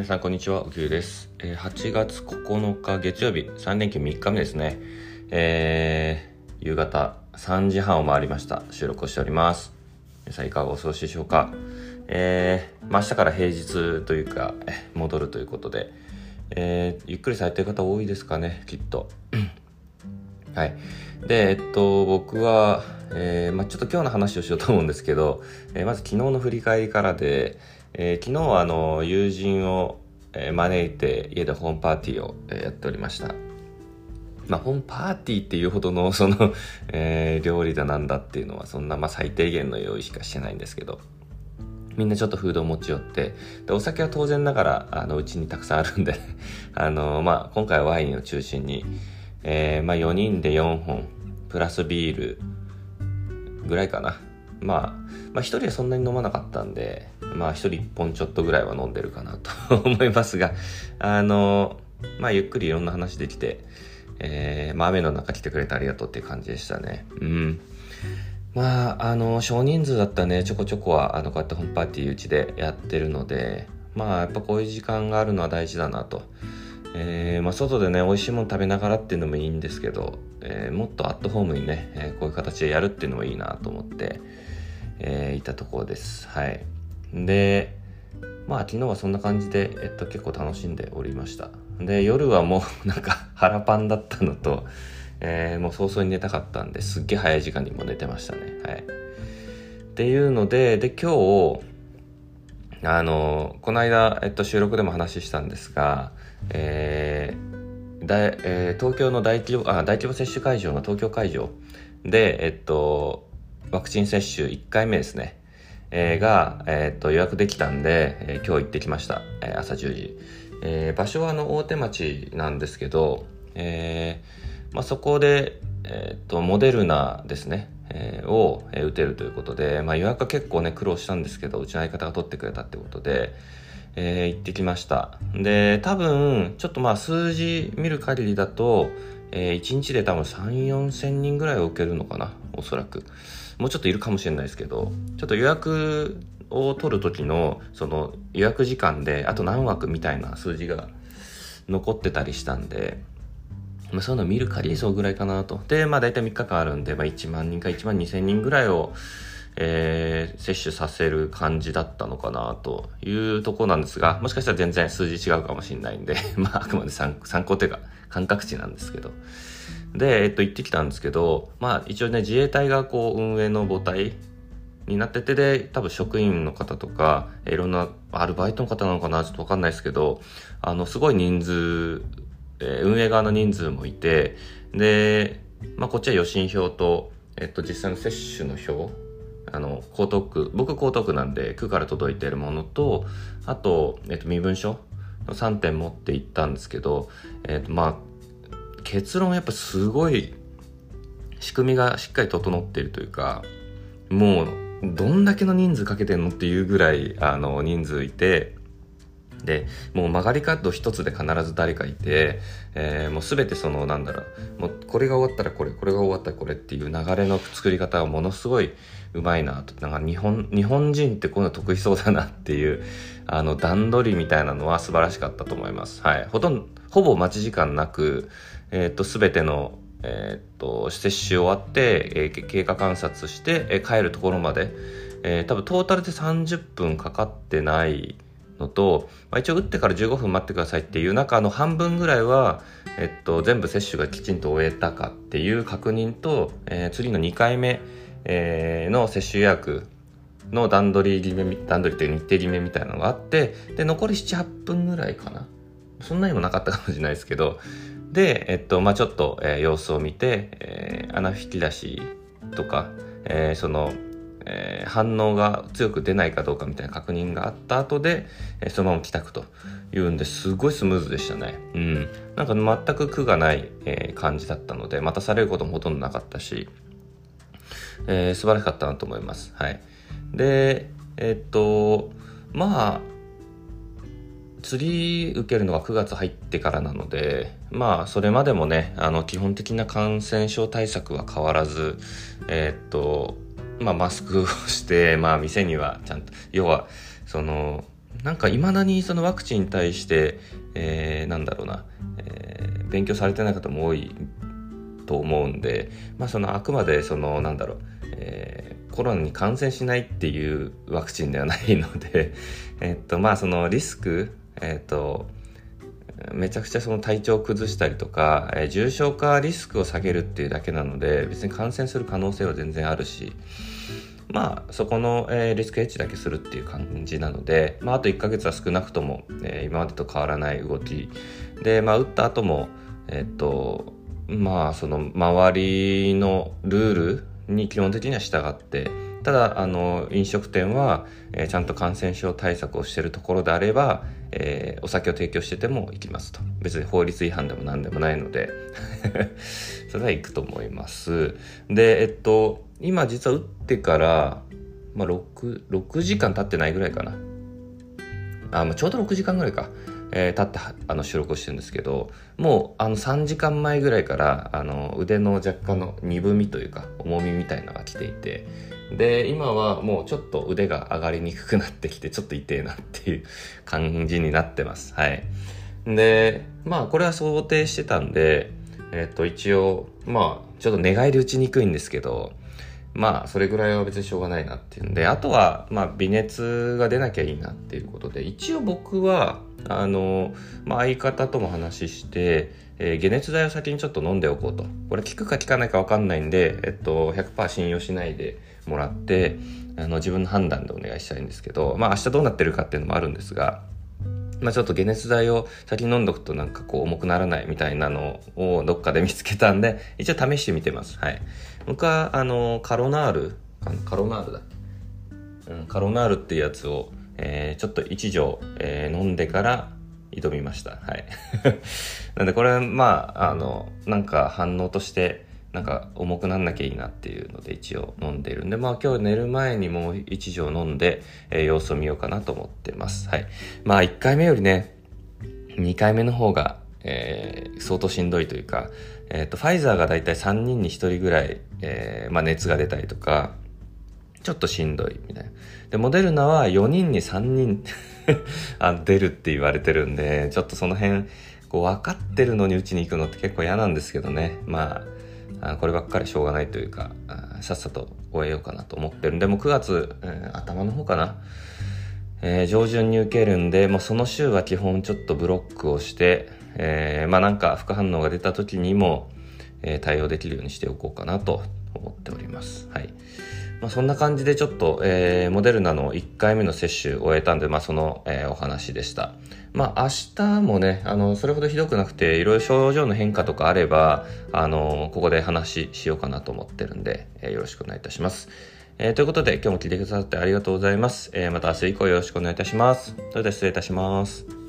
皆さんこんにちは、うきゅうです。えー、8月9日月曜日、3連休3日目ですね。えー、夕方3時半を回りました。収録をしております。皆さんいかがお過ごしでしょうか？えー、まあ、明日から平日というか、戻るということで、えー、ゆっくりされてる方多いですかね、きっと。はい。で、えっと、僕は、えー、まあ、ちょっと今日の話をしようと思うんですけど、えー、まず昨日の振り返りからで、えー、昨日はあの、友人を、え招いて家でホームパーティーを、やっておりました。まあ、ホームパーティーっていうほどの、その、え料理だなんだっていうのは、そんな、まあ、最低限の用意しかしてないんですけど、みんなちょっとフードを持ち寄って、で、お酒は当然ながら、あの、うちにたくさんあるんで あの、まあ、今回はワインを中心に、え、まあ、4人で4本、プラスビールぐらいかな。まあ、まあ、1人はそんなに飲まなかったんで、まあ、1人1本ちょっとぐらいは飲んでるかなと 思いますが、あの、まあ、ゆっくりいろんな話できて、えー、まあ、雨の中来てくれてありがとうっていう感じでしたね。うん。まあ、あの、少人数だったね、ちょこちょこは、あの、こうやってホームパーティーうちでやってるので、まあ、やっぱこういう時間があるのは大事だなと。えー、まあ、外でね美味しいもの食べながらっていうのもいいんですけど、えー、もっとアットホームにね、えー、こういう形でやるっていうのもいいなと思って、えいたところです。はい。でまあ昨日はそんな感じで、えっと、結構楽しんでおりました。で夜はもう なんか腹パンだったのと、えもう早々に寝たかったんですっげえ早い時間にも寝てましたね。はい。っていうのでで今日あのこの間、えっと、収録でも話したんですがえーだえー、東京の大規模あ大規模接種会場の東京会場で、えっと、ワクチン接種1回目ですね、えー、が、えー、っと予約できたんで、えー、今日行ってきました、えー、朝10時、えー、場所はあの大手町なんですけど、えーまあ、そこで、えー、っとモデルナですね、えー、を、えー、打てるということで、まあ、予約は結構ね苦労したんですけどうちの相方が取ってくれたってことで、えー、行ってきました。で、多分、ちょっとまあ数字見る限りだと、えー、1日で多分3、4千人ぐらいを受けるのかな、おそらく。もうちょっといるかもしれないですけど、ちょっと予約を取る時の、その予約時間で、あと何枠みたいな数字が残ってたりしたんで、まあ、そういうの見る限りそうぐらいかなと。で、まあ大体3日間あるんで、まあ1万人か1万2千人ぐらいを、えー、接種させる感じだったのかなというとこなんですが、もしかしたら全然数字違うかもしれないんで、まあ、あくまで参考というか、感覚値なんですけど。で、えっと、行ってきたんですけど、まあ、一応ね、自衛隊がこう、運営の母体になっててで、多分職員の方とか、いろんなアルバイトの方なのかな、ちょっとわかんないですけど、あの、すごい人数、えー、運営側の人数もいて、で、まあ、こっちは予診票と、えっと、実際の接種の表あの江東区僕江東区なんで区から届いてるものとあと、えっと、身分証の3点持って行ったんですけど、えっと、まあ結論やっぱすごい仕組みがしっかり整っているというかもうどんだけの人数かけてんのっていうぐらいあの人数いてでもう曲がり角一つで必ず誰かいて、えー、もう全てそのなんだろうもうこれが終わったらこれこれが終わったらこれっていう流れの作り方がものすごいうまいなとなんか日本日本人ってこういうの得意そうだなっていうあの段取りみたいなのは素晴らしかったと思います。はい、ほとんどほぼ待ち時間なく、えー、っと全てのえー、っと接種終わって、えー、経過観察して、えー、帰るところまで、えー、多分トータルで30分かかってないのと、まあ、一応打ってから15分待ってくださいっていう中の半分ぐらいは、えっと、全部接種がきちんと終えたかっていう確認と、えー、次の2回目、えー、の接種予約の段取り決め段取りという日程決めみたいなのがあってで残り78分ぐらいかな。そんなにもなかったかもしれないですけど。で、えっとまあ、ちょっと、えー、様子を見て、えー、穴引き出しとか、えー、そのえー、反応が強く出ないかどうかみたいな確認があった後で、えー、そのまま帰宅というんですごいスムーズでしたね。うん。なんか全く苦がない、えー、感じだったので、待たされることもほとんどなかったし、えー、素晴らしかったなと思います。はい。で、えっと、まあ、釣り受けるのは9月入ってからなので、まあ、それまでもね、あの、基本的な感染症対策は変わらず、えっと、まあ、マスクをして、まあ、店にはちゃんと、要は、その、なんかいまだにそのワクチンに対して、えー、なんだろうな、えー、勉強されてない方も多いと思うんで、まあ、そのあくまでそのなんだろう、えー、コロナに感染しないっていうワクチンではないので、えっとまあそのリスク、えっとめちゃくちゃその体調を崩したりとか、えー、重症化リスクを下げるっていうだけなので別に感染する可能性は全然あるしまあそこの、えー、リスクヘッジだけするっていう感じなので、まあ、あと1ヶ月は少なくとも、えー、今までと変わらない動き。で、まあ、打った後もえっとまあその周りのルールに基本的には従ってただあの飲食店は、えー、ちゃんと感染症対策をしてるところであれば、えー、お酒を提供してても行きますと。別に法律違反でも何でもないので。それは行くと思います。でえっと今実は打ってから、まあ6、6, 時間経ってないぐらいかな。あ、まあ、ちょうど6時間ぐらいか。えー、立ってあの収録をしてるんですけどもうあの3時間前ぐらいからあの腕の若干の鈍みというか重みみたいなのが来ていてで今はもうちょっと腕が上がりにくくなってきて ちょっと痛えなっていう感じになってますはいでまあこれは想定してたんでえっ、と一応まあちょっと寝返り打ちにくいんですけどまあそれぐらいは別にしょうがないなっていうんであとはまあ微熱が出なきゃいいなっていうことで一応僕はあの、まあ、相方とも話して、えー、解熱剤を先にちょっと飲んでおこうと。これ効くか効かないか分かんないんで、えっと、100%信用しないでもらって、あの、自分の判断でお願いしたいんですけど、まあ、明日どうなってるかっていうのもあるんですが、まあ、ちょっと解熱剤を先に飲んどくとなんかこう重くならないみたいなのをどっかで見つけたんで、一応試してみてます。はい。僕は、あの、カロナール、カロナールだうん、カロナールっていうやつを、えー、ちょっと一錠、えー、飲んでから挑みました。はい。なんでこれ、まあ、あの、なんか反応として、なんか重くなんなきゃいいなっていうので一応飲んでるんで、まあ今日寝る前にもう一錠飲んで、えー、様子を見ようかなと思ってます。はい。まあ1回目よりね、2回目の方が、えー、相当しんどいというか、え、ー、と、ファイザーがだいたい3人に1人ぐらい、えー、まあ熱が出たりとか、ちょっとしんどいみたいな。で、モデルナは4人に3人 あ出るって言われてるんで、ちょっとその辺、こう分かってるのに打ちに行くのって結構嫌なんですけどね。まあ、あこればっかりしょうがないというか、さっさと終えようかなと思ってるんで、もう9月、えー、頭の方かな。えー、上旬に受けるんで、もうその週は基本ちょっとブロックをして、えー、まあなんか副反応が出た時にも、え、対応できるようにしておこうかなと思っております。はい。まあ、そんな感じでちょっと、えー、モデルナの1回目の接種を終えたんで、まあ、その、えー、お話でした。まあ、明日もね、あの、それほどひどくなくて、いろいろ症状の変化とかあれば、あの、ここで話しようかなと思ってるんで、えー、よろしくお願いいたします。えー、ということで、今日も聞いてくださってありがとうございます。え、また明日以降よろしくお願いいたします。それでは失礼いたします。